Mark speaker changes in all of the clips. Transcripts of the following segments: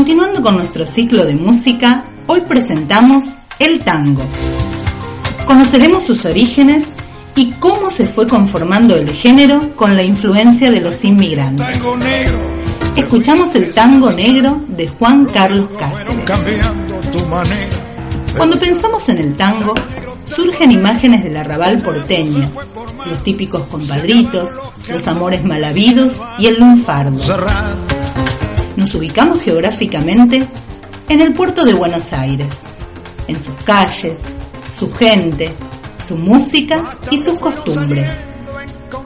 Speaker 1: Continuando con nuestro ciclo de música, hoy presentamos el tango. Conoceremos sus orígenes y cómo se fue conformando el género con la influencia de los inmigrantes. Escuchamos el tango negro de Juan Carlos Cáceres. Cuando pensamos en el tango, surgen imágenes del arrabal porteño, los típicos compadritos, los amores malavidos y el lunfardo. Nos ubicamos geográficamente en el puerto de Buenos Aires, en sus calles, su gente, su música y sus costumbres.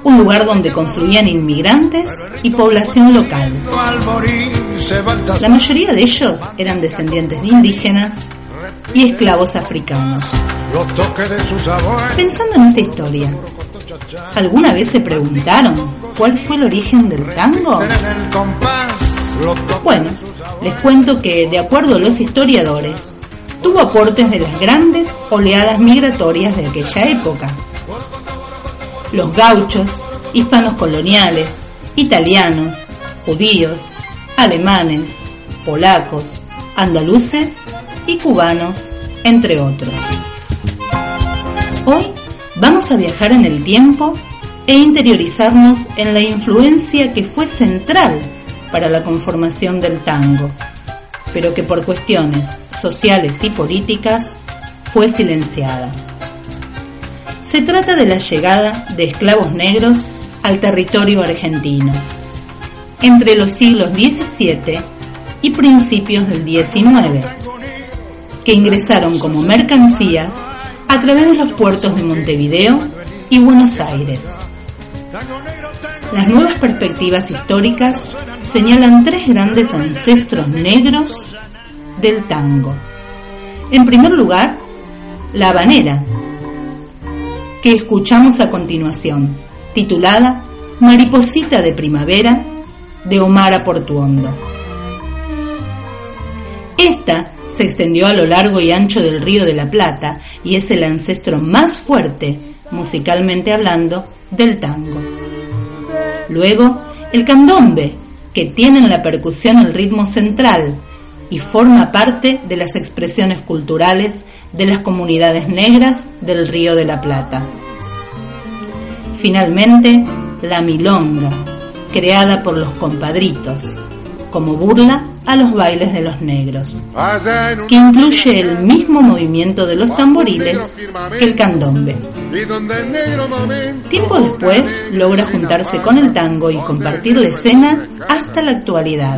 Speaker 1: Un lugar donde confluían inmigrantes y población local. La mayoría de ellos eran descendientes de indígenas y esclavos africanos. Pensando en esta historia, ¿alguna vez se preguntaron cuál fue el origen del tango? Bueno, les cuento que, de acuerdo a los historiadores, tuvo aportes de las grandes oleadas migratorias de aquella época. Los gauchos, hispanos coloniales, italianos, judíos, alemanes, polacos, andaluces y cubanos, entre otros. Hoy vamos a viajar en el tiempo e interiorizarnos en la influencia que fue central para la conformación del tango, pero que por cuestiones sociales y políticas fue silenciada. Se trata de la llegada de esclavos negros al territorio argentino entre los siglos XVII y principios del XIX, que ingresaron como mercancías a través de los puertos de Montevideo y Buenos Aires. Las nuevas perspectivas históricas señalan tres grandes ancestros negros del tango. En primer lugar, la habanera, que escuchamos a continuación, titulada Mariposita de Primavera, de Omar Portuondo. Esta se extendió a lo largo y ancho del río de la Plata y es el ancestro más fuerte, musicalmente hablando, del tango. Luego, el candombe, que tiene en la percusión el ritmo central y forma parte de las expresiones culturales de las comunidades negras del río de la Plata. Finalmente, la milonga, creada por los compadritos, como burla a los bailes de los negros, que incluye el mismo movimiento de los tamboriles que el candombe. Tiempo después logra juntarse con el tango y compartir la escena hasta la actualidad.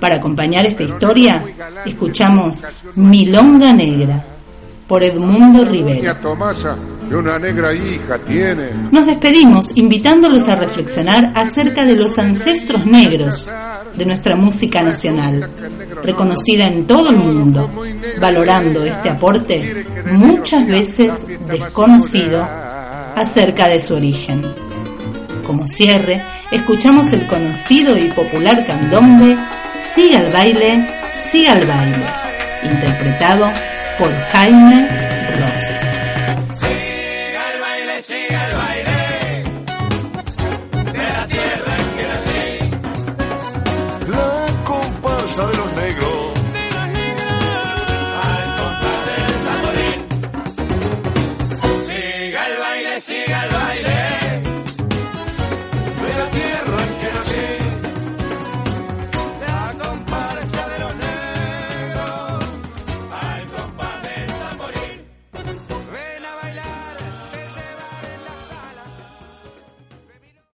Speaker 1: Para acompañar esta historia, escuchamos Milonga Negra por Edmundo Rivera. Nos despedimos invitándolos a reflexionar acerca de los ancestros negros de nuestra música nacional, reconocida en todo el mundo, valorando este aporte muchas veces desconocido acerca de su origen. Como cierre, escuchamos el conocido y popular candombe Siga el baile, siga el baile, interpretado por Jaime Ross.